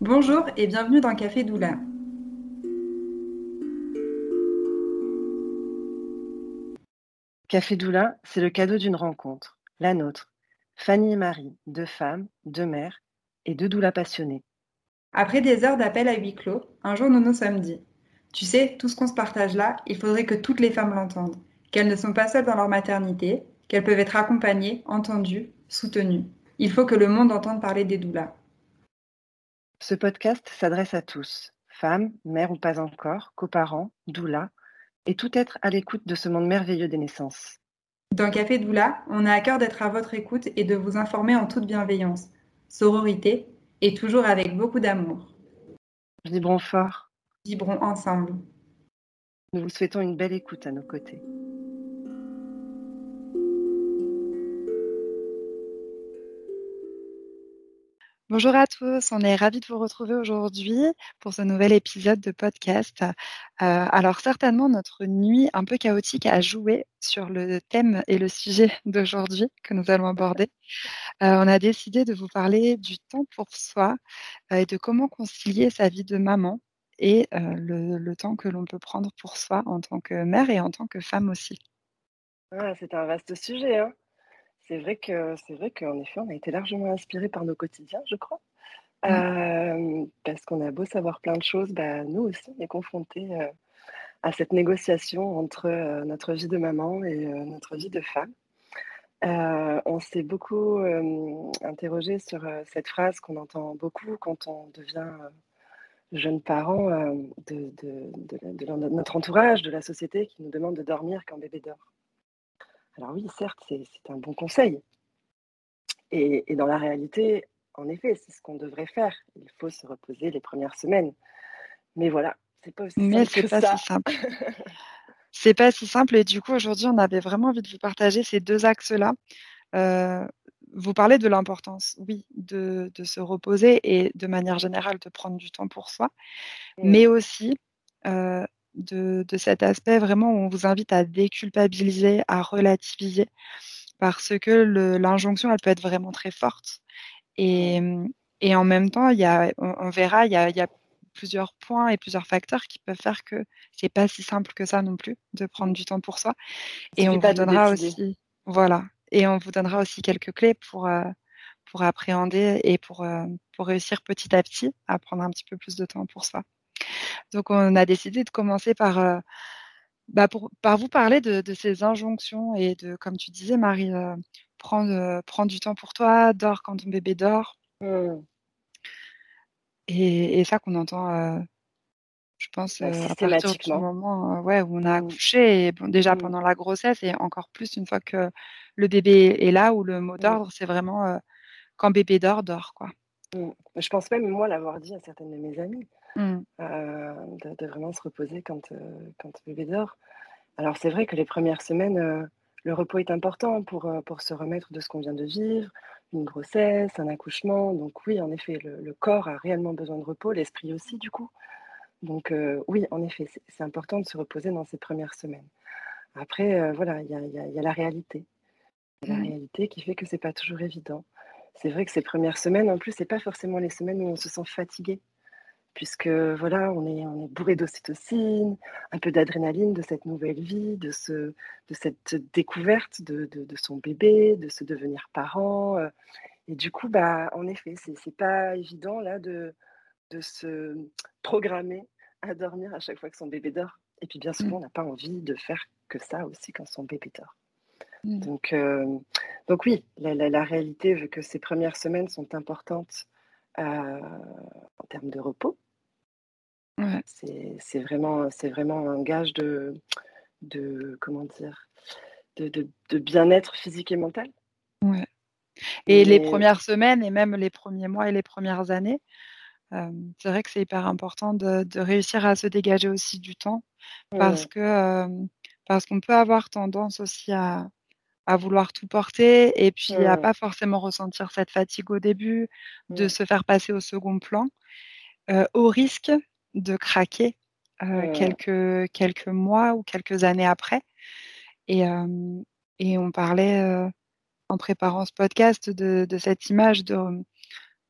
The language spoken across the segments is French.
Bonjour et bienvenue dans Café Doula. Café Doula, c'est le cadeau d'une rencontre, la nôtre. Fanny et Marie, deux femmes, deux mères et deux doulas passionnées. Après des heures d'appel à huis clos, un jour nous nous sommes dit Tu sais, tout ce qu'on se partage là, il faudrait que toutes les femmes l'entendent, qu'elles ne sont pas seules dans leur maternité, qu'elles peuvent être accompagnées, entendues, soutenues. Il faut que le monde entende parler des doulas. Ce podcast s'adresse à tous, femmes, mères ou pas encore, coparents, doulas, et tout être à l'écoute de ce monde merveilleux des naissances. Dans Café Doula, on a à cœur d'être à votre écoute et de vous informer en toute bienveillance, sororité et toujours avec beaucoup d'amour. Vibrons fort. Vibrons ensemble. Nous vous souhaitons une belle écoute à nos côtés. Bonjour à tous, on est ravis de vous retrouver aujourd'hui pour ce nouvel épisode de podcast. Euh, alors certainement notre nuit un peu chaotique a joué sur le thème et le sujet d'aujourd'hui que nous allons aborder. Euh, on a décidé de vous parler du temps pour soi euh, et de comment concilier sa vie de maman et le, temps que l'on peut prendre pour soi en tant que mère et en tant que femme aussi. Ah, c'est un vaste sujet. Hein c'est vrai que c'est vrai qu'en effet, on a été largement inspiré par nos quotidiens, je crois. Mmh. parce qu'on a beau savoir plein de choses, bah, nous aussi, on est confrontés à cette négociation entre notre vie de maman et notre vie de femme. on s'est beaucoup interrogé sur cette phrase qu'on entend beaucoup quand on devient jeune parent de, de, notre entourage, de la société, qui nous demande de dormir quand bébé dort. Alors oui, certes, c'est un bon conseil. Et, dans la réalité, en effet, c'est ce qu'on devrait faire. Il faut se reposer les premières semaines. Mais voilà, c'est pas aussi Mais simple pas Si simple. c'est pas si simple. Et du coup, aujourd'hui, on avait vraiment envie de vous partager ces deux axes-là. Euh, vous parlez de l'importance, oui, de, se reposer et de manière générale de prendre du temps pour soi, mais aussi euh, de, cet aspect vraiment on vous invite à déculpabiliser, à relativiser, parce que l'injonction, elle peut être vraiment très forte. Et, en même temps, il y a, on, verra, il y a, plusieurs points et plusieurs facteurs qui peuvent faire que c'est pas si simple que ça non plus de prendre du temps pour soi. Et on vous donnera aussi, voilà, et on vous donnera aussi quelques clés pour euh, pour appréhender et pour euh, pour réussir petit à petit à prendre un petit peu plus de temps pour soi. Donc, on a décidé de commencer par, euh, bah, par vous parler de, ces injonctions et de, comme tu disais, Marie, euh, prendre, euh, prendre du temps pour toi, dors quand ton bébé dort. Mmh. Et, ça qu'on entend, je pense, bah, à partir du moment ouais, où on a mmh. accouché, et déjà mmh. pendant la grossesse, et encore plus une fois que le bébé est là, où le mot d'ordre, c'est vraiment quand bébé dort, dort. Quoi. Je pense même, moi, l'avoir dit à certaines de mes amies. Mmh. Euh, de, vraiment se reposer quand, euh, quand bébé dort. Alors c'est vrai que les premières semaines, euh, le repos est important pour, pour se remettre de ce qu'on vient de vivre, une grossesse, un accouchement. Donc oui, en effet, le, corps a réellement besoin de repos, l'esprit aussi du coup. Donc oui, en effet, c'est important de se reposer dans ces premières semaines. Après, voilà, il y a, y a, la réalité. La mmh. réalité qui fait que c'est pas toujours évident. C'est vrai que ces premières semaines, en plus, c'est pas forcément les semaines où on se sent fatigué puisque voilà, on est, on est bourré d'ocytocine, un peu d'adrénaline de cette nouvelle vie, de, ce, de cette découverte de, de, son bébé, de se devenir parent. Euh. Et du coup, bah, en effet, c'est n'est pas évident là de, de se programmer à dormir à chaque fois que son bébé dort. Et puis bien souvent, mmh. on n'a pas envie de faire que ça aussi quand son bébé dort. Mmh. Donc, euh, donc oui, la, la, réalité veut que ces premières semaines sont importantes euh, en termes de repos, c'est vraiment, vraiment un gage de, de comment dire, de, de, bien-être physique et mental. Ouais. Et les premières semaines et même les premiers mois et les premières années, euh, c'est vrai que c'est hyper important de, de, réussir à se dégager aussi du temps parce que euh, parce qu'on peut avoir tendance aussi à, à vouloir tout porter et puis à pas forcément ressentir cette fatigue au début, de se faire passer au second plan, euh, au risque de craquer euh, quelques, quelques mois ou quelques années après. Et, euh, et on parlait euh, en préparant ce podcast de, de cette image de,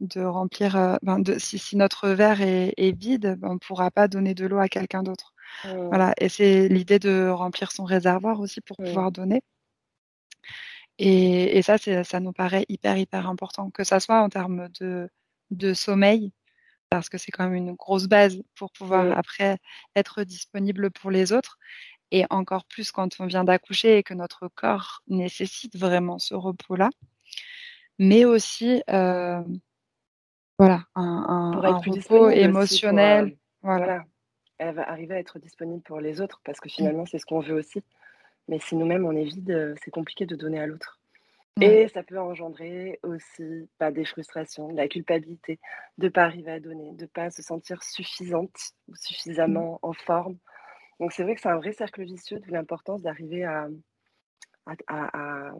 de remplir. Ben, de, si, notre verre est, vide, ben, on ne pourra pas donner de l'eau à quelqu'un d'autre. Voilà. Et c'est l'idée de remplir son réservoir aussi pour pouvoir donner. Et, ça, ça nous paraît hyper, hyper important, que ça soit en termes de, de sommeil, parce que c'est quand même une grosse base pour pouvoir après être disponible pour les autres. Et encore plus quand on vient d'accoucher et que notre corps nécessite vraiment ce repos-là. Mais aussi, euh, voilà, un, repos émotionnel. Euh, voilà. Elle va arriver à être disponible pour les autres parce que finalement, c'est ce qu'on veut aussi. Mais si nous-mêmes, on est vide, euh, c'est compliqué de donner à l'autre. Et ça peut engendrer aussi pas des frustrations, de la culpabilité de ne pas arriver à donner, de ne pas se sentir suffisante ou suffisamment mmh. en forme. Donc c'est vrai que c'est un vrai cercle vicieux de l'importance d'arriver à, à, à,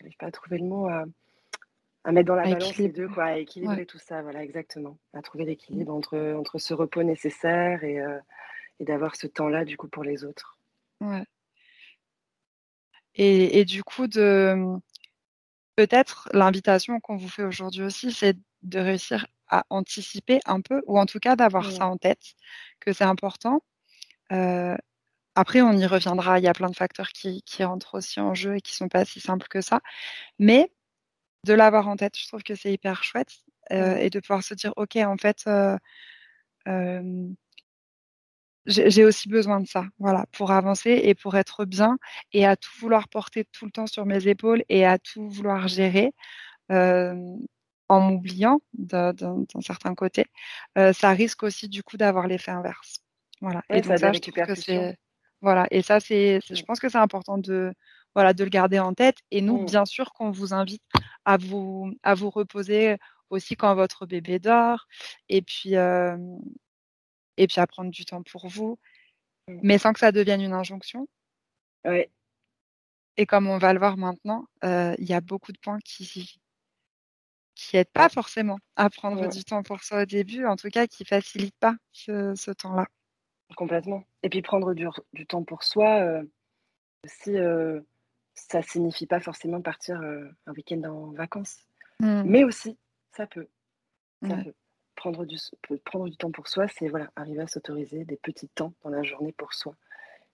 n'arrive pas à trouver le mot, à, mettre dans la balance les deux, quoi, à équilibrer tout ça, voilà, exactement, à trouver l'équilibre entre, entre ce repos nécessaire et, euh, et d'avoir ce temps-là, du coup, pour les autres. Ouais. Et, et, du coup, de, peut-être l'invitation qu'on vous fait aujourd'hui aussi, c'est de réussir à anticiper un peu, ou en tout cas d'avoir ça en tête, que c'est important. Euh, après, on y reviendra. Il y a plein de facteurs qui, rentrent aussi en jeu et qui sont pas si simples que ça. Mais de l'avoir en tête, je trouve que c'est hyper chouette euh, et de pouvoir se dire, ok, en fait, euh, j'ai aussi besoin de ça, voilà, pour avancer et pour être bien et à tout vouloir porter tout le temps sur mes épaules et à tout vouloir gérer euh, en m'oubliant d'un certain côté, euh, ça risque aussi du coup d'avoir l'effet inverse. Voilà. et donc ça, je trouve que c'est voilà. Et ça, c'est, je pense que c'est important de voilà de le garder en tête. Et nous, mmh. bien sûr, qu'on vous invite à vous à vous reposer aussi quand votre bébé dort. Et puis euh, et puis à prendre du temps pour vous, mmh. mais sans que ça devienne une injonction. Et comme on va le voir maintenant, euh, il y a beaucoup de points qui qui n'aident pas forcément à prendre du temps pour soi au début, en tout cas qui ne facilitent pas ce, temps-là. Complètement. Et puis prendre du, du temps pour soi, euh, aussi, euh, ça signifie pas forcément partir euh, un week-end en vacances. Mmh. Mais aussi, ça peut. Ça peut prendre du, prendre du temps pour soi, c'est voilà, arriver à s'autoriser des petits temps dans la journée pour soi.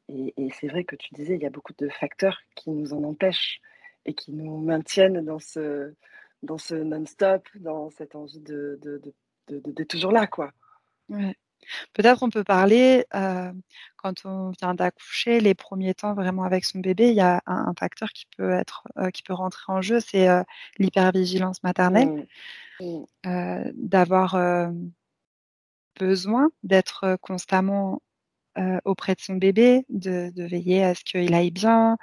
Et, c'est vrai que tu disais, il y a beaucoup de facteurs qui nous en empêchent et qui nous maintiennent dans ce, dans ce non-stop, dans cette envie de, de, de, toujours là. quoi. Ouais. Peut-être on peut parler, euh, quand on vient d'accoucher, les premiers temps vraiment avec son bébé, il y a un, facteur qui peut, être, euh, qui peut rentrer en jeu, c'est euh, l'hypervigilance maternelle. Mmh. D'avoir besoin d'être constamment auprès de son bébé, de, veiller à ce qu'il aille bien,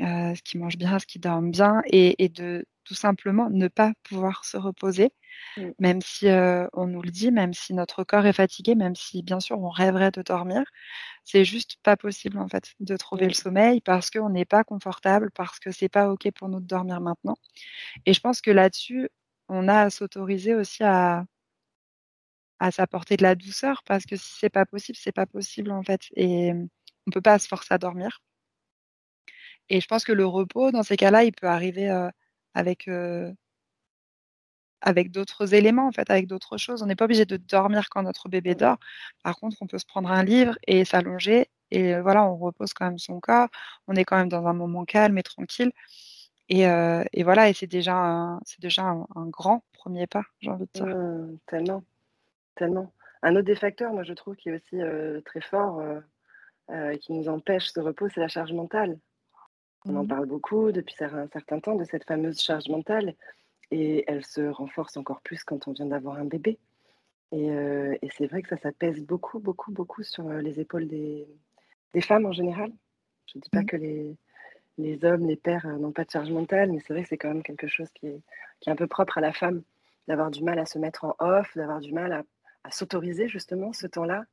ce qu'il mange bien, ce qu'il dorme bien, et, et de tout simplement ne pas pouvoir se reposer, mmh. même si on nous le dit, même si notre corps est fatigué, même si bien sûr on rêverait de dormir, c'est juste pas possible en fait de trouver le sommeil parce qu'on n'est pas confortable, parce que c'est pas ok pour nous de dormir maintenant. Et je pense que là-dessus, on a à s'autoriser aussi à à s'apporter de la douceur parce que si c'est pas possible, c'est pas possible en fait et on peut pas se forcer à dormir. Et je pense que le repos, dans ces cas-là, il peut arriver avec, avec d'autres éléments, en fait, avec d'autres choses. On n'est pas obligé de dormir quand notre bébé dort. Par contre, on peut se prendre un livre et s'allonger. Et voilà, on repose quand même son corps. On est quand même dans un moment calme et tranquille. Et, voilà, et c'est déjà, un, c'est déjà un, grand premier pas, j'ai envie de dire. Mmh, tellement, tellement. Un autre des facteurs, moi, je trouve, qui est aussi très fort, qui nous empêche ce repos, c'est la charge mentale. On en mmh. parle beaucoup depuis un certain temps de cette fameuse charge mentale et elle se renforce encore plus quand on vient d'avoir un bébé. Et, euh, c'est vrai que ça, ça pèse beaucoup, beaucoup, beaucoup sur euh, les épaules des, femmes en général. Je ne dis pas mmh. que les, les, hommes, les pères euh, n'ont pas de charge mentale, mais c'est vrai que c'est quand même quelque chose qui est, qui est un peu propre à la femme, d'avoir du mal à se mettre en off, d'avoir du mal à, à s'autoriser justement ce temps-là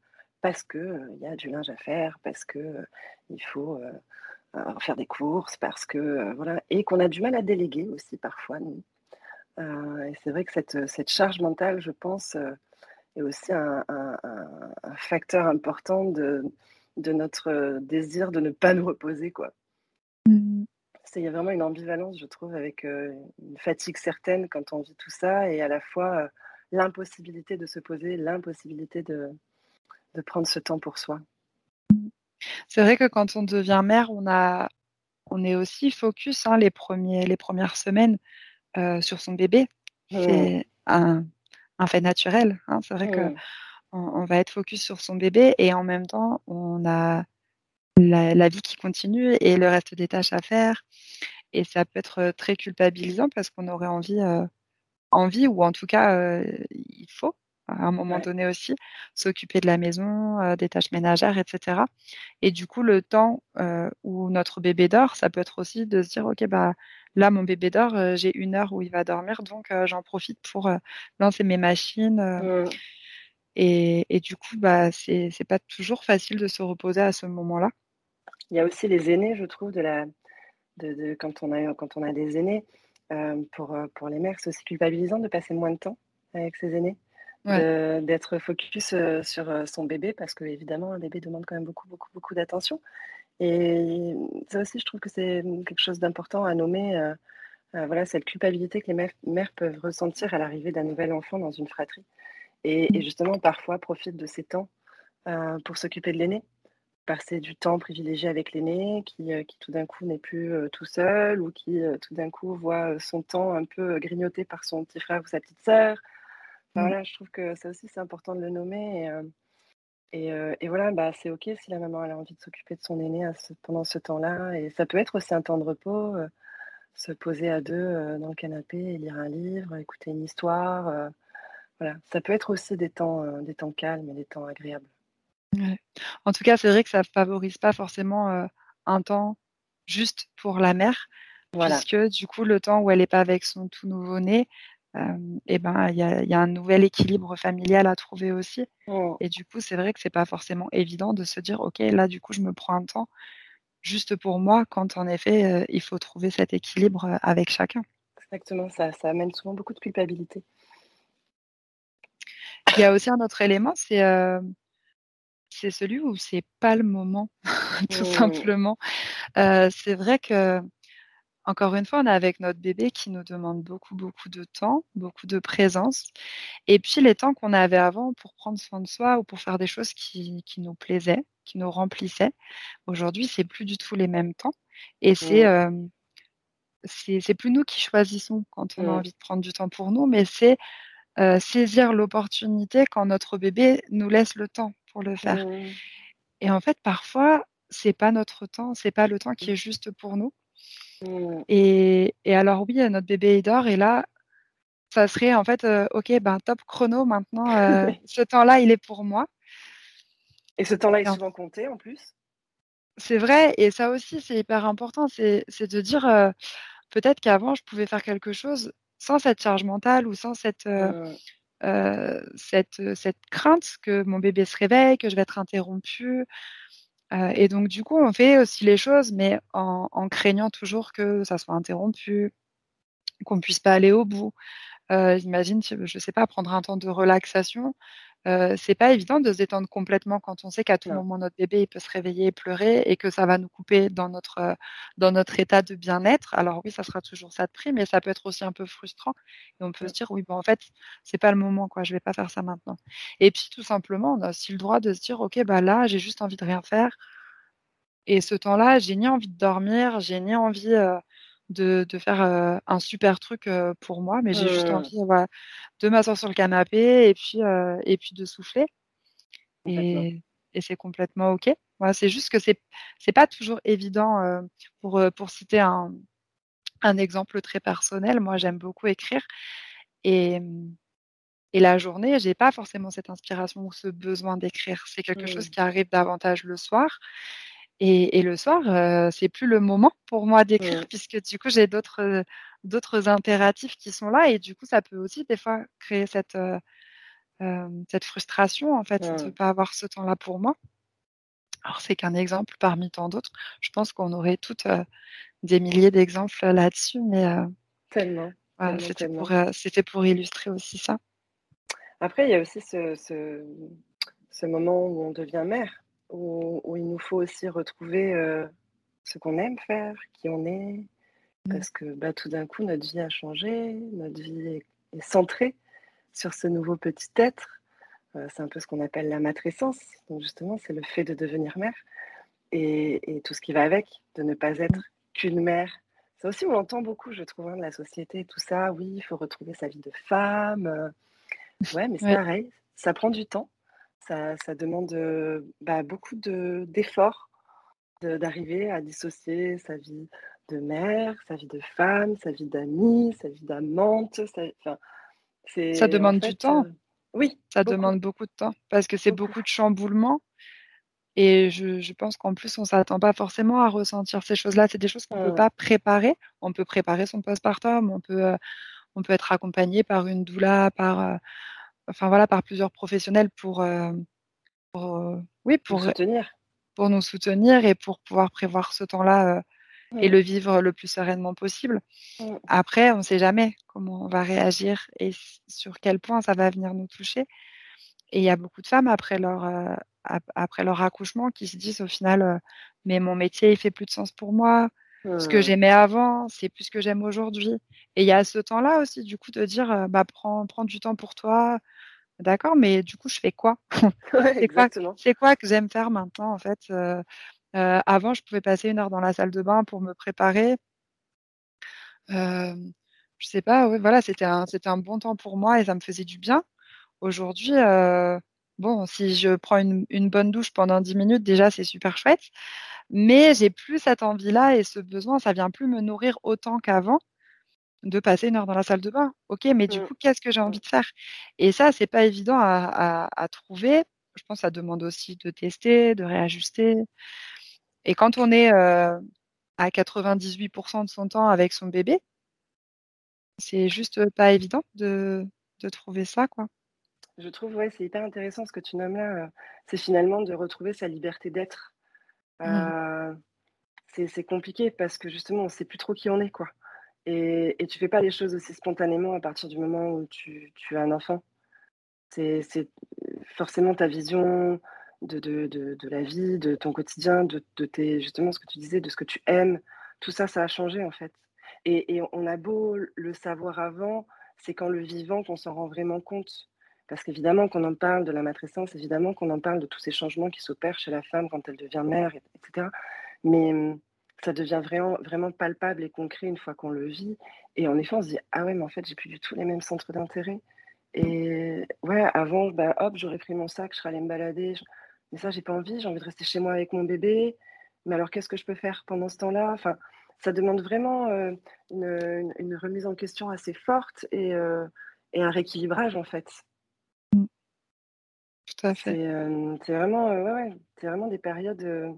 parce qu'il il y a du linge à faire, parce qu'il il faut faire des courses parce que euh, voilà et qu'on a du mal à déléguer aussi parfois nous. Euh, et c'est vrai que cette, cette, charge mentale, je pense, euh, est aussi un, facteur important de, de, notre désir de ne pas nous reposer quoi. Mmh. il y a vraiment une ambivalence, je trouve, avec une fatigue certaine quand on vit tout ça et à la fois l'impossibilité de se poser, l'impossibilité de, de prendre ce temps pour soi. C'est vrai que quand on devient mère, on, a, on est aussi focus hein, les, premiers, les premières semaines sur son bébé. C'est un, un, fait naturel. Hein. C'est vrai qu'on que on, va être focus sur son bébé et en même temps, on a la, vie qui continue et le reste des tâches à faire. Et ça peut être très culpabilisant parce qu'on aurait envie, envie ou en tout cas, il faut à un moment donné aussi s'occuper de la maison, des tâches ménagères, etc. Et du coup, le temps où notre bébé dort, ça peut être aussi de se dire, ok, bah là, mon bébé dort, j'ai une heure où il va dormir, donc j'en profite pour lancer mes machines. Mmh. Et, et, du coup, bah, c'est pas toujours facile de se reposer à ce moment-là. Il y a aussi les aînés, je trouve, de la, de, quand, on a, quand on a des aînés. Pour, pour les mères, c'est aussi culpabilisant de passer moins de temps avec ses aînés, d'être focus euh, sur son bébé, parce que évidemment, un bébé demande quand même beaucoup, beaucoup, beaucoup d'attention. Et ça aussi, je trouve que c'est quelque chose d'important à nommer. voilà, cette culpabilité que les mères, peuvent ressentir à l'arrivée d'un nouvel enfant dans une fratrie. Et, et, mmh. justement, parfois, profitent de ces temps pour s'occuper de l'aîné passer du temps privilégié avec l'aîné, qui, euh, qui tout d'un coup n'est plus euh, tout seul, ou qui euh, tout d'un coup voit son temps un peu grignoté par son petit frère ou sa petite sœur. Mmh. Voilà, je trouve que ça aussi c'est important de le nommer. Et, et, voilà, bah, c'est ok si la maman a envie de s'occuper de son aîné pendant ce temps-là. Et ça peut être aussi un temps de repos, se poser à deux dans le canapé lire un livre, écouter une histoire. voilà, ça peut être aussi des temps, des temps calmes et des temps agréables. En tout cas, c'est vrai que ça favorise pas forcément, un temps juste pour la mère, puisque du coup, le temps où elle est pas avec son tout nouveau-né, et ben, il y a un nouvel équilibre familial à trouver aussi mmh. et du coup, c'est vrai que c'est pas forcément évident de se dire: «OK, là, du coup, je me prends un temps juste pour moi», quand en effet, il faut trouver cet équilibre, avec chacun. Exactement, ça ça amène souvent beaucoup de culpabilité. Il y a aussi un autre élément, c'est, c'est celui où c'est pas le moment, tout mmh. simplement. c'est vrai que, encore une fois, on est avec notre bébé qui nous demande beaucoup, beaucoup de temps, beaucoup de présence. Et puis les temps qu'on avait avant pour prendre soin de soi ou pour faire des choses qui, nous plaisaient, qui nous remplissaient, aujourd'hui, c'est plus du tout les mêmes temps. Et c'est mmh. c'est plus nous qui choisissons quand on a mmh. envie de prendre du temps pour nous, mais c'est saisir l'opportunité quand notre bébé nous laisse le temps le faire. Mmh. Et en fait, parfois, c'est pas notre temps, c'est pas le temps qui est juste pour nous. Mmh. Et, et, alors oui, notre bébé il dort et là, ça serait en fait, ok, ben top chrono maintenant, euh, ce temps-là il est pour moi. Et ce temps-là est souvent compté en plus? C'est vrai, et ça aussi c'est hyper important, c'est de dire peut-être qu'avant je pouvais faire quelque chose sans cette charge mentale ou sans cette. Euh, cette, euh, cette crainte que mon bébé se réveille, que je vais être interrompue. Euh, et donc, du coup, on fait aussi les choses, mais en, craignant toujours que ça soit interrompu, qu'on puisse pas aller au bout. Euh, imagine, je sais pas, prendre un temps de relaxation. Euh, c'est pas évident de se détendre complètement quand on sait qu'à tout moment notre bébé il peut se réveiller et pleurer et que ça va nous couper dans notre euh, dans notre état de bien-être. Alors oui, ça sera toujours ça de prix, mais ça peut être aussi un peu frustrant. Et on peut se dire oui, bon en fait c'est pas le moment quoi, je vais pas faire ça maintenant. Et puis tout simplement, on a aussi le droit de se dire ok bah là j'ai juste envie de rien faire. Et ce temps-là, j'ai ni envie de dormir, j'ai ni envie euh, de, de faire euh, un super truc euh, pour moi, mais j'ai juste envie voilà, de m'asseoir sur le canapé et puis, et puis de souffler. Et, et c'est complètement OK. Voilà, c'est juste que c'est c'est pas toujours évident pour, pour citer un, un exemple très personnel. Moi, j'aime beaucoup écrire. Et, et la journée, j'ai pas forcément cette inspiration ou ce besoin d'écrire. C'est quelque chose mmh. qui arrive davantage le soir. Et, et, le soir, euh, c'est plus le moment pour moi d'écrire puisque du coup j'ai d'autres d'autres impératifs qui sont là et du coup ça peut aussi des fois créer cette euh, euh cette frustration en fait de ne pas avoir ce temps-là pour moi. Alors c'est qu'un exemple parmi tant d'autres. Je pense qu'on aurait toutes euh, des milliers d'exemples là-dessus, mais euh, tellement. Voilà, c'était pour c'était pour illustrer aussi ça. Après il y a aussi ce, ce, ce moment où on devient mère où, il nous faut aussi retrouver ce qu'on aime faire, qui on est, Mmh. Parce que bah, tout d'un coup, notre vie a changé, notre vie est, centrée sur ce nouveau petit être. Euh, c'est un peu ce qu'on appelle la matrescence. Donc justement, c'est le fait de devenir mère et, tout ce qui va avec, de ne pas être qu'une mère. Ça aussi, on l'entend beaucoup, je trouve, hein, de la société, tout ça. Oui, il faut retrouver sa vie de femme. Euh. Ouais, mais c'est pareil, ça prend du temps. Ça, demande euh, bah, beaucoup d'efforts d'arriver à dissocier sa vie de mère, sa vie de femme, sa vie d'amie, sa vie d'amante. Ça, ça demande du temps. Euh, oui. Ça demande beaucoup de temps parce que c'est beaucoup. de chamboulements. Et je, pense qu'en plus, on ne s'attend pas forcément à ressentir ces choses-là. C'est des choses qu'on ne peut pas préparer. On peut préparer son postpartum, on peut, euh, on peut être accompagné par une doula, par, euh, enfin, voilà, par plusieurs professionnels pour, oui, pour, pour, soutenir. pour nous soutenir et pour pouvoir prévoir ce temps-là et le vivre le plus sereinement possible. Après, on ne sait jamais comment on va réagir et sur quel point ça va venir nous toucher. Et il y a beaucoup de femmes après leur, euh, après leur accouchement qui se disent au final, euh, mais mon métier, il fait plus de sens pour moi. Ce que j'aimais avant, c'est plus ce que j'aime aujourd'hui. Et il y a ce temps-là aussi, du coup, de dire, euh, bah, prends, prends du temps pour toi. D'accord, mais du coup, je fais quoi? C'est quoi, quoi, que j'aime faire maintenant, en fait euh, avant, je pouvais passer une heure dans la salle de bain pour me préparer. Euh, je sais pas, voilà, c'était un, c'était un bon temps pour moi et ça me faisait du bien. Aujourd'hui, euh, bon, si je prends une, une, bonne douche pendant 10 minutes, déjà, c'est super chouette. Mais j'ai plus cette envie-là et ce besoin, ça vient plus me nourrir autant qu'avant de passer une heure dans la salle de bain. Ok, mais du mmh. coup, qu'est-ce que j'ai envie de faire? Et ça, c'est pas évident à, à, trouver. Je pense que ça demande aussi de tester, de réajuster. Et quand on est euh, à 98% de son temps avec son bébé, c'est juste pas évident de, trouver ça, quoi. Je trouve, ouais, c'est hyper intéressant ce que tu nommes là. Euh, c'est finalement de retrouver sa liberté d'être. Mmh. Euh, c'est compliqué parce que justement, on ne sait plus trop qui on est, quoi. Et, et tu fais pas les choses aussi spontanément à partir du moment où tu, as un enfant. C'est forcément ta vision, de, la vie, de ton quotidien, de, tes, justement ce que tu disais, de ce que tu aimes. Tout ça, ça a changé en fait. Et, on a beau le savoir avant, c'est quand le vivant qu'on s'en rend vraiment compte. Parce qu'évidemment qu'on en parle de la matrescence, évidemment qu'on en parle de tous ces changements qui s'opèrent chez la femme quand elle devient mère, etc. Mais ça devient vraiment, vraiment palpable et concret une fois qu'on le vit. Et en effet, on se dit, ah ouais, mais en fait, j'ai plus du tout les mêmes centres d'intérêt. Et ouais, avant, bah, hop, j'aurais pris mon sac, je serais allée me balader. Mais ça, j'ai pas envie, j'ai envie de rester chez moi avec mon bébé. Mais alors, qu'est-ce que je peux faire pendant ce temps-là? Enfin, Ça demande vraiment euh, une, remise en question assez forte et, euh, et un rééquilibrage, en fait. Mmh. Tout à fait. C'est euh, vraiment, ouais, vraiment des périodes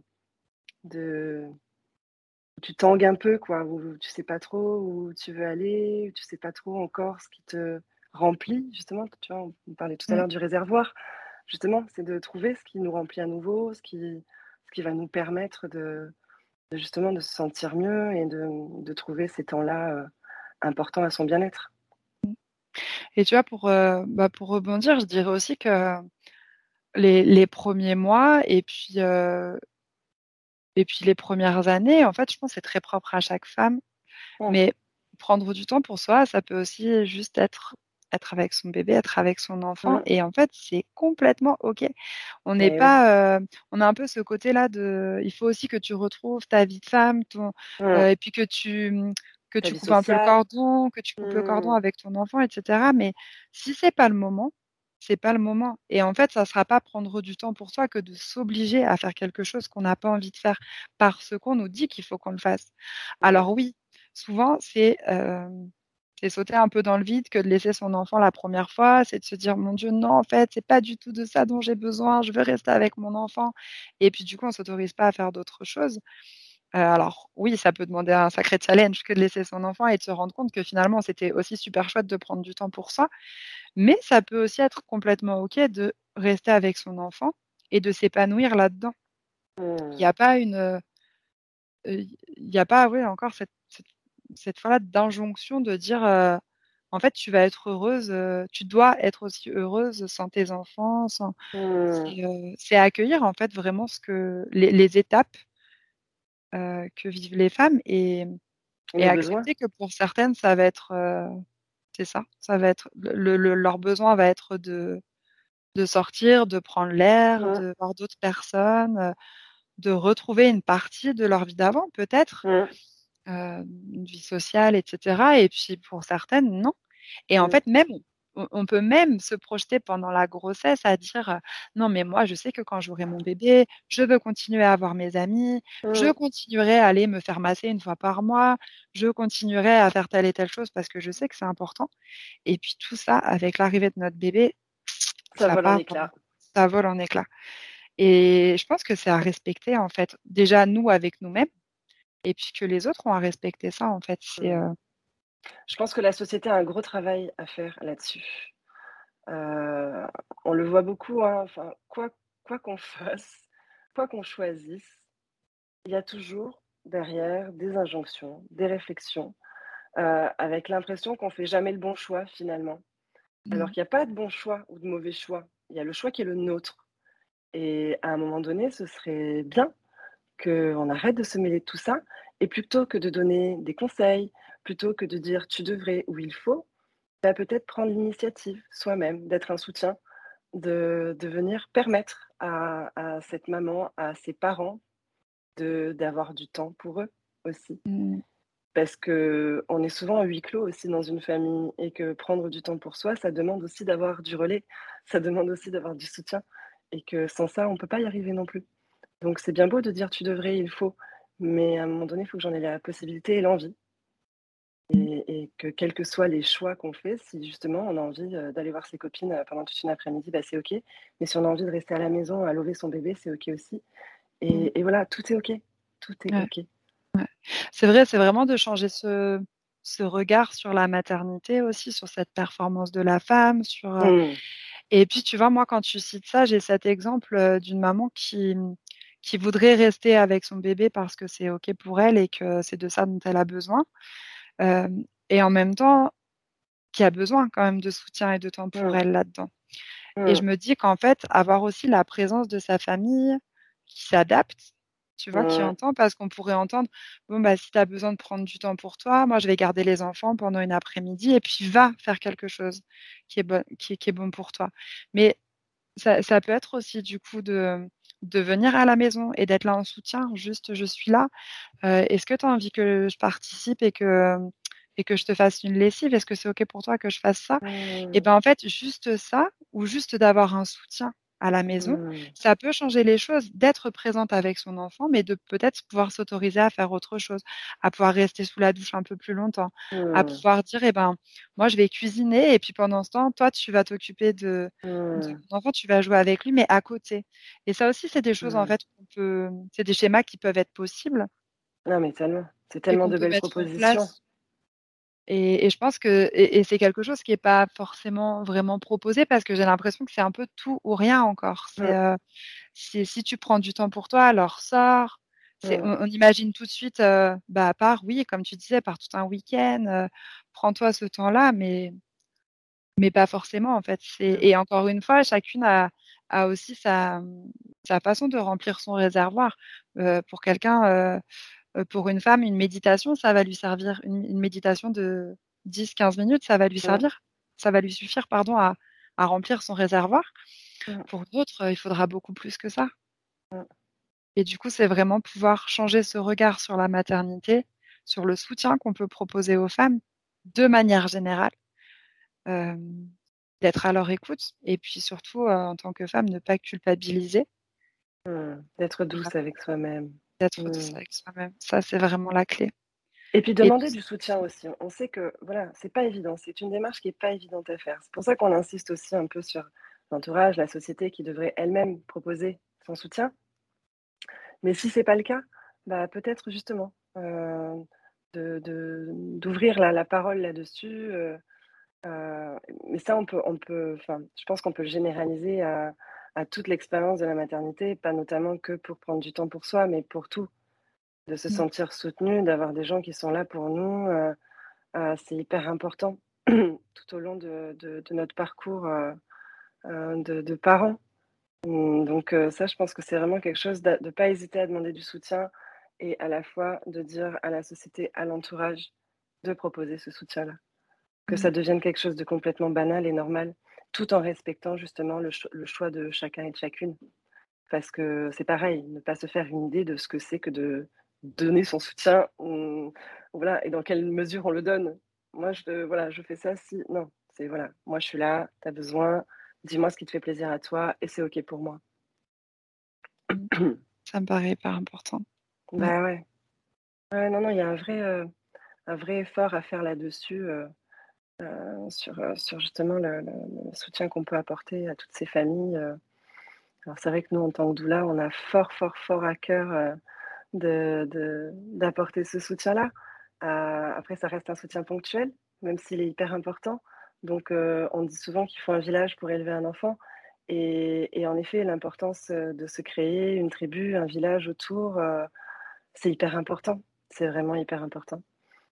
de, tu tangues un peu, quoi, où tu sais pas trop où tu veux aller, où tu sais pas trop encore ce qui te remplit, justement. Tu vois, on parlait tout à mmh. l'heure du réservoir justement, c'est de trouver ce qui nous remplit à nouveau, ce qui, ce qui va nous permettre de, justement de se sentir mieux et de, trouver ces temps-là euh, importants à son bien-être. Et tu vois, pour, euh, bah, pour rebondir, je dirais aussi que les, premiers mois et puis, euh, et puis les premières années, en fait, je pense que c'est très propre à chaque femme. Mais prendre du temps pour soi, ça peut aussi juste être être avec son bébé, être avec son enfant. Et en fait, c'est complètement OK. On n'est pas. Euh, on a un peu ce côté-là de. Il faut aussi que tu retrouves ta vie de femme, ton, euh, et puis que tu que tu coupes un peu le cordon, que tu coupes le cordon mmh. avec ton enfant, etc. Mais si c'est pas le moment, c'est pas le moment. Et en fait, ça sera pas prendre du temps pour soi que de s'obliger à faire quelque chose qu'on n'a pas envie de faire parce qu'on nous dit qu'il faut qu'on le fasse. Alors oui, souvent c'est sauter un peu dans le vide que de laisser son enfant la première fois, c'est de se dire mon Dieu non en fait c'est pas du tout de ça dont j'ai besoin, je veux rester avec mon enfant et puis du coup on s'autorise pas à faire d'autres choses. Euh, alors oui ça peut demander un sacré challenge que de laisser son enfant et de se rendre compte que finalement c'était aussi super chouette de prendre du temps pour ça, mais ça peut aussi être complètement ok de rester avec son enfant et de s'épanouir là-dedans. Il n'y a pas une euh, il n'y a pas oui encore cette cette fois-là d'injonction de dire euh, en fait tu vas être heureuse, euh, tu dois être aussi heureuse sans tes enfants. Sans... Mmh. Euh, c'est accueillir en fait vraiment ce que les, étapes que vivent les femmes et, et accepter que pour certaines, ça va être, c'est ça, ça va être, leur besoin va être de, de sortir, de prendre l'air, de voir d'autres personnes, de retrouver une partie de leur vie d'avant, peut-être, une vie sociale, etc. Et puis pour certaines, non. Et en fait, même on peut même se projeter pendant la grossesse à dire non mais moi je sais que quand j'aurai mon bébé, je veux continuer à avoir mes amis, je mmh. continuerai à aller me faire masser une fois par mois, je continuerai à faire telle et telle chose parce que je sais que c'est important. Et puis tout ça avec l'arrivée de notre bébé, ça, vole en éclat. Ça vole en éclat. Et je pense que c'est à respecter en fait déjà nous avec nous-mêmes et puis que les autres ont à respecter ça en fait. C'est mmh. Je pense que la société a un gros travail à faire là-dessus. Euh, on le voit beaucoup, hein, enfin, quoi qu'on fasse, quoi qu'on choisisse, il y a toujours derrière des injonctions, des réflexions, euh, avec l'impression qu'on ne fait jamais le bon choix finalement. Mmh. Alors qu'il n'y a pas de bon choix ou de mauvais choix. Il y a le choix qui est le nôtre. Et à un moment donné, ce serait bien qu'on arrête de se mêler de tout ça et plutôt que de donner des conseils, plutôt que de dire tu devrais ou il faut, bah, peut-être prendre l'initiative soi-même, d'être un soutien, de, de venir permettre à, cette maman, à ses parents, d'avoir du temps pour eux aussi. Mmh. Parce qu'on est souvent à huis clos aussi dans une famille et que prendre du temps pour soi, ça demande aussi d'avoir du relais, ça demande aussi d'avoir du soutien et que sans ça, on ne peut pas y arriver non plus. Donc c'est bien beau de dire tu devrais, il faut, mais à un moment donné, il faut que j'en ai la possibilité et l'envie. Et, que quels que soient les choix qu'on fait, si justement on a envie euh, d'aller voir ses copines euh, pendant toute une après-midi, bah, c'est OK. Mais si on a envie de rester à la maison à lever son bébé, c'est OK aussi. Et, mmh. voilà, tout est OK. Tout est OK. C'est vrai, c'est vraiment de changer ce, ce, regard sur la maternité aussi, sur cette performance de la femme. Sur, euh, mmh. Et puis, tu vois, moi, quand tu cites ça, j'ai cet exemple d'une maman qui, qui voudrait rester avec son bébé parce que c'est OK pour elle et que c'est de ça dont elle a besoin. Euh, et en même temps, qui a besoin quand même de soutien et de temps pour mmh. elle là-dedans. Et je mmh. me dis qu'en fait, avoir aussi la présence de sa famille qui s'adapte, tu vois, qui entend, parce qu'on pourrait entendre, bon, bah, si tu as besoin de prendre du temps pour toi, moi, je vais garder les enfants pendant une après-midi et puis va faire quelque chose qui est bon, qui, est bon pour toi. Mais ça, ça, peut être aussi, du coup, de, de venir à la maison et d'être là en soutien, juste je suis là. Euh, est-ce que tu as envie que je participe et que, et que je te fasse une lessive? Est-ce que c'est OK pour toi que je fasse ça? Et mmh. bien en fait, juste ça, ou juste d'avoir un soutien à la maison, mmh. ça peut changer les choses, d'être présente avec son enfant, mais de peut-être pouvoir s'autoriser à faire autre chose, à pouvoir rester sous la douche un peu plus longtemps, à mmh. pouvoir dire, eh ben, moi, je vais cuisiner, et puis pendant ce temps, toi, tu vas t'occuper de, de, mmh. ton enfant, tu vas jouer avec lui, mais à côté. Et ça aussi, c'est des choses, en fait, qu'on peut, c'est des schémas qui peuvent être possibles. Non, mais tellement, c'est tellement de belles propositions. Et, je pense que et, c'est quelque chose qui n'est pas forcément vraiment proposé parce que j'ai l'impression que c'est un peu tout ou rien encore. C'est euh, si, tu prends du temps pour toi, alors sors. On, imagine tout de suite, euh, bah, à part, oui, comme tu disais, par tout un week-end, euh, prends-toi ce temps-là, mais, mais pas forcément en fait. Et encore une fois, chacune a, a aussi sa, sa façon de remplir son réservoir. pour quelqu'un, euh, pour une femme, une méditation, ça va lui servir. Une, méditation de 10-15 minutes, ça va lui servir. Ça va lui suffire, pardon, à, remplir son réservoir. Pour d'autres, euh, il faudra beaucoup plus que ça. Et du coup, c'est vraiment pouvoir changer ce regard sur la maternité, sur le soutien qu'on peut proposer aux femmes de manière générale, euh, d'être à leur écoute et puis surtout, en tant que femme, ne pas culpabiliser. D'être douce avec soi-même d'être mmh. avec soi-même. Ça, c'est vraiment la clé. Et puis demander du soutien aussi. On sait que voilà, c'est pas évident. C'est une démarche qui est pas évidente à faire. C'est pour ça qu'on insiste aussi un peu sur l'entourage, la société qui devrait elle-même proposer son soutien. Mais si c'est pas le cas, bah, peut-être justement euh, d'ouvrir de, la, la, parole là-dessus. Euh, euh, mais ça, on peut, on peut, enfin, je pense qu'on peut le généraliser à, à toute l'expérience de la maternité, pas notamment que pour prendre du temps pour soi, mais pour tout. De se mmh. sentir soutenu, d'avoir des gens qui sont là pour nous, euh, euh, c'est hyper important tout au long de, notre parcours euh, de, parents. Mmh, donc ça, je pense que c'est vraiment quelque chose de ne pas hésiter à demander du soutien et à la fois de dire à la société, à l'entourage, de proposer ce soutien-là. Que ça mmh. devienne quelque chose de complètement banal et normal, tout en respectant justement le, choix de chacun et de chacune. Parce que c'est pareil, ne pas se faire une idée de ce que c'est que de donner son soutien, voilà, et dans quelle mesure on le donne. Moi, je, voilà, je fais ça si. Non, c'est voilà, moi je suis là, tu as besoin, dis-moi ce qui te fait plaisir à toi et c'est OK pour moi. Ça me paraît hyper important. Bah ouais. ouais non, non, il y a un vrai, euh, un vrai effort à faire là-dessus, euh, euh, sur, sur justement le, soutien qu'on peut apporter à toutes ces familles. Alors c'est vrai que nous, en tant que doula, on a fort, fort, fort à cœur d'apporter de, ce soutien-là. après, ça reste un soutien ponctuel, même s'il est hyper important. Donc, on dit souvent qu'il faut un village pour élever un enfant. Et, en effet, l'importance euh, de se créer une tribu, un village autour, euh, c'est hyper important. C'est vraiment hyper important.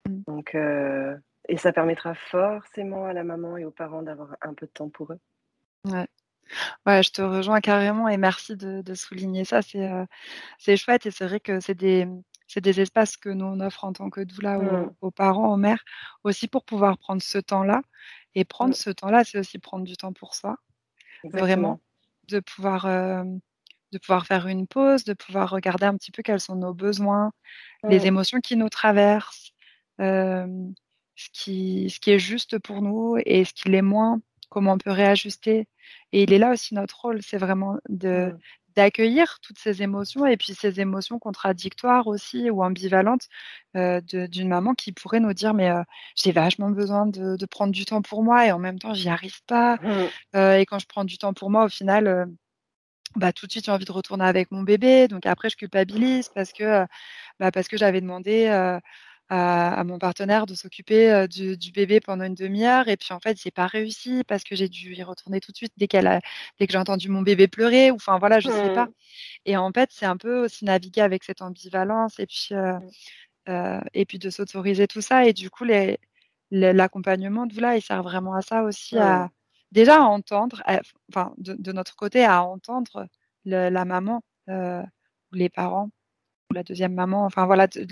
Mmh. Donc, euh, et ça permettra forcément à la maman et aux parents d'avoir un peu de temps pour eux. Ouais. Ouais, je te rejoins carrément et merci de, souligner ça. C'est chouette et c'est vrai que c'est des, des espaces que nous on offre en tant que doula mmh. aux, parents, aux mères, aussi pour pouvoir prendre ce temps-là. Et prendre mmh. ce temps-là, c'est aussi prendre du temps pour soi. Vraiment, de pouvoir, euh, de pouvoir faire une pause, de pouvoir regarder un petit peu quels sont nos besoins, les émotions qui nous traversent, euh, ce, qui, ce qui est juste pour nous et ce qui l'est moins, comment on peut réajuster. Et il est là aussi notre rôle, c'est vraiment de, mmh d'accueillir toutes ces émotions et puis ces émotions contradictoires aussi ou ambivalentes euh, d'une maman qui pourrait nous dire mais euh, j'ai vachement besoin de, de, prendre du temps pour moi et en même temps j'y arrive pas mmh. euh, et quand je prends du temps pour moi au final bah, tout de suite j'ai envie de retourner avec mon bébé donc après je culpabilise parce que bah, parce que j'avais demandé à, mon partenaire de s'occuper du, bébé pendant une demi-heure. Et puis en fait, j'ai pas réussi parce que j'ai dû y retourner tout de suite dès qu'elle dès que j'ai entendu mon bébé pleurer. Ou enfin voilà, je sais pas. Mmh. Et en fait, c'est un peu aussi naviguer avec cette ambivalence et puis mmh. et puis de s'autoriser tout ça. Et du coup, les, l'accompagnement de là, il sert vraiment à ça aussi, à déjà à entendre, enfin de, notre côté, à entendre la maman ou les parents la deuxième maman, enfin voilà, tout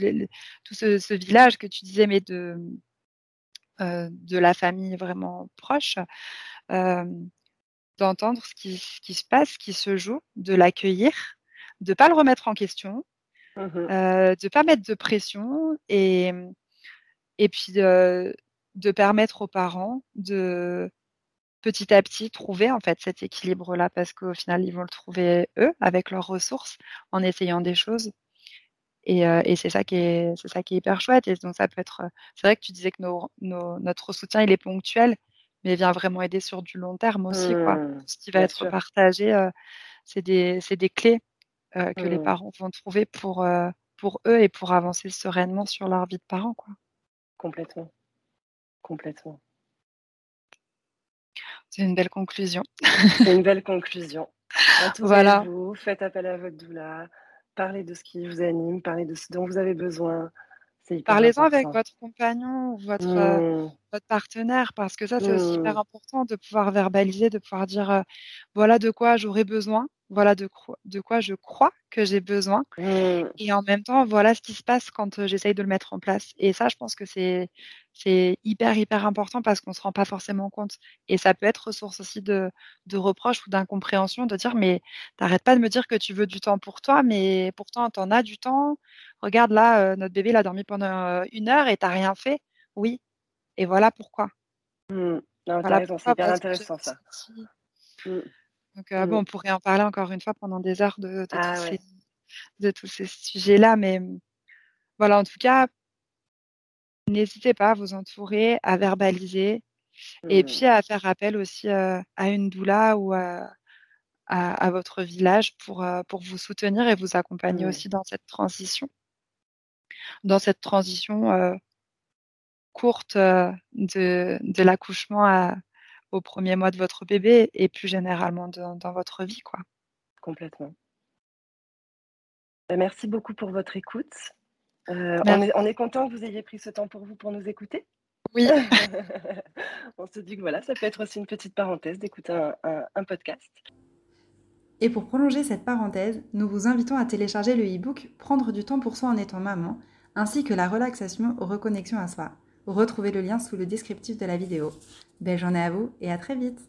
ce, village que tu disais, mais de, euh, de la famille vraiment proche, euh, d'entendre ce qui, se passe, ce qui se joue, de l'accueillir, de ne pas le remettre en question, mmh euh, de ne pas mettre de pression et, et puis de, de permettre aux parents de petit à petit trouver en fait cet équilibre là parce qu'au final ils vont le trouver eux avec leurs ressources en essayant des choses et, euh, et c'est ça qui est, c'est ça qui est hyper chouette. Et donc ça peut être, euh, c'est vrai que tu disais que nos, nos, notre soutien il est ponctuel, mais il vient vraiment aider sur du long terme aussi. quoi. Mmh, ce qui va être partagé, euh, c'est des, c'est des clés euh, que les mmh. parents vont trouver pour, pour eux et pour avancer sereinement sur leur vie de parents. Quoi. Complètement. Complètement. C'est une belle conclusion. c'est une belle conclusion. voilà. Vous faites appel à votre doula, parlez de ce qui vous anime, parlez de ce dont vous avez besoin. Parlez-en avec votre compagnon ou votre, euh, mmh. votre partenaire, parce que ça, c'est aussi hyper mmh. important de pouvoir verbaliser, de pouvoir dire euh, voilà de quoi j'aurais besoin, voilà de, de, quoi je crois que j'ai besoin. Mmh. Et en même temps, voilà ce qui se passe quand euh, j'essaye de le mettre en place. Et ça, je pense que c'est c'est hyper, hyper important parce qu'on ne se rend pas forcément compte. Et ça peut être source aussi de, de reproches ou d'incompréhension, de dire, mais t'arrêtes pas de me dire que tu veux du temps pour toi, mais pourtant, tu en as du temps. Regarde là, euh, notre bébé, il a dormi pendant euh, une heure et t'as rien fait. Oui. Et voilà pourquoi. Mmh. c'est bien intéressant ça. Mmh. Donc, euh, bon, mmh. on pourrait en parler encore une fois pendant des heures de, de, ah tous, ces, de tous ces sujets-là, mais voilà, en tout cas, N'hésitez pas à vous entourer, à verbaliser et mmh. puis à faire appel aussi à une doula ou à, à, votre village pour, pour vous soutenir et vous accompagner mmh. aussi dans cette transition. Dans cette transition courte de, de l'accouchement au premier mois de votre bébé et plus généralement dans, dans votre vie. Quoi. Complètement. Bah, merci beaucoup pour votre écoute. Euh, on, est, content que vous ayez pris ce temps pour vous pour nous écouter. Oui. on se dit que voilà, ça peut être aussi une petite parenthèse d'écouter un, podcast. Et pour prolonger cette parenthèse, nous vous invitons à télécharger le e-book Prendre du temps pour soi en étant maman, ainsi que la relaxation aux reconnexions à soi. Retrouvez le lien sous le descriptif de la vidéo. Belle journée à vous et à très vite